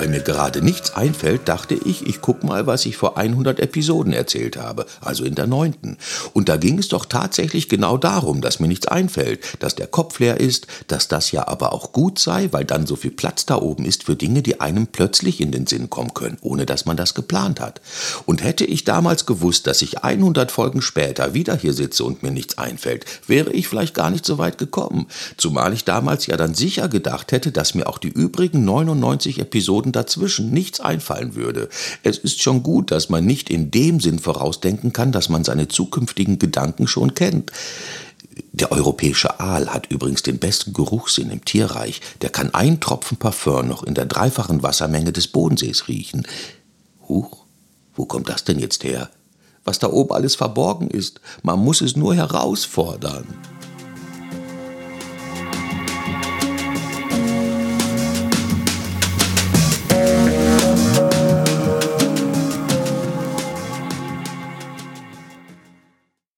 weil mir gerade nichts einfällt, dachte ich, ich guck mal, was ich vor 100 Episoden erzählt habe, also in der neunten. Und da ging es doch tatsächlich genau darum, dass mir nichts einfällt, dass der Kopf leer ist, dass das ja aber auch gut sei, weil dann so viel Platz da oben ist für Dinge, die einem plötzlich in den Sinn kommen können, ohne dass man das geplant hat. Und hätte ich damals gewusst, dass ich 100 Folgen später wieder hier sitze und mir nichts einfällt, wäre ich vielleicht gar nicht so weit gekommen. Zumal ich damals ja dann sicher gedacht hätte, dass mir auch die übrigen 99 Episoden Minuten dazwischen nichts einfallen würde. Es ist schon gut, dass man nicht in dem Sinn vorausdenken kann, dass man seine zukünftigen Gedanken schon kennt. Der europäische Aal hat übrigens den besten Geruchssinn im Tierreich. Der kann ein Tropfen Parfum noch in der dreifachen Wassermenge des Bodensees riechen. Huch, wo kommt das denn jetzt her? Was da oben alles verborgen ist, man muss es nur herausfordern.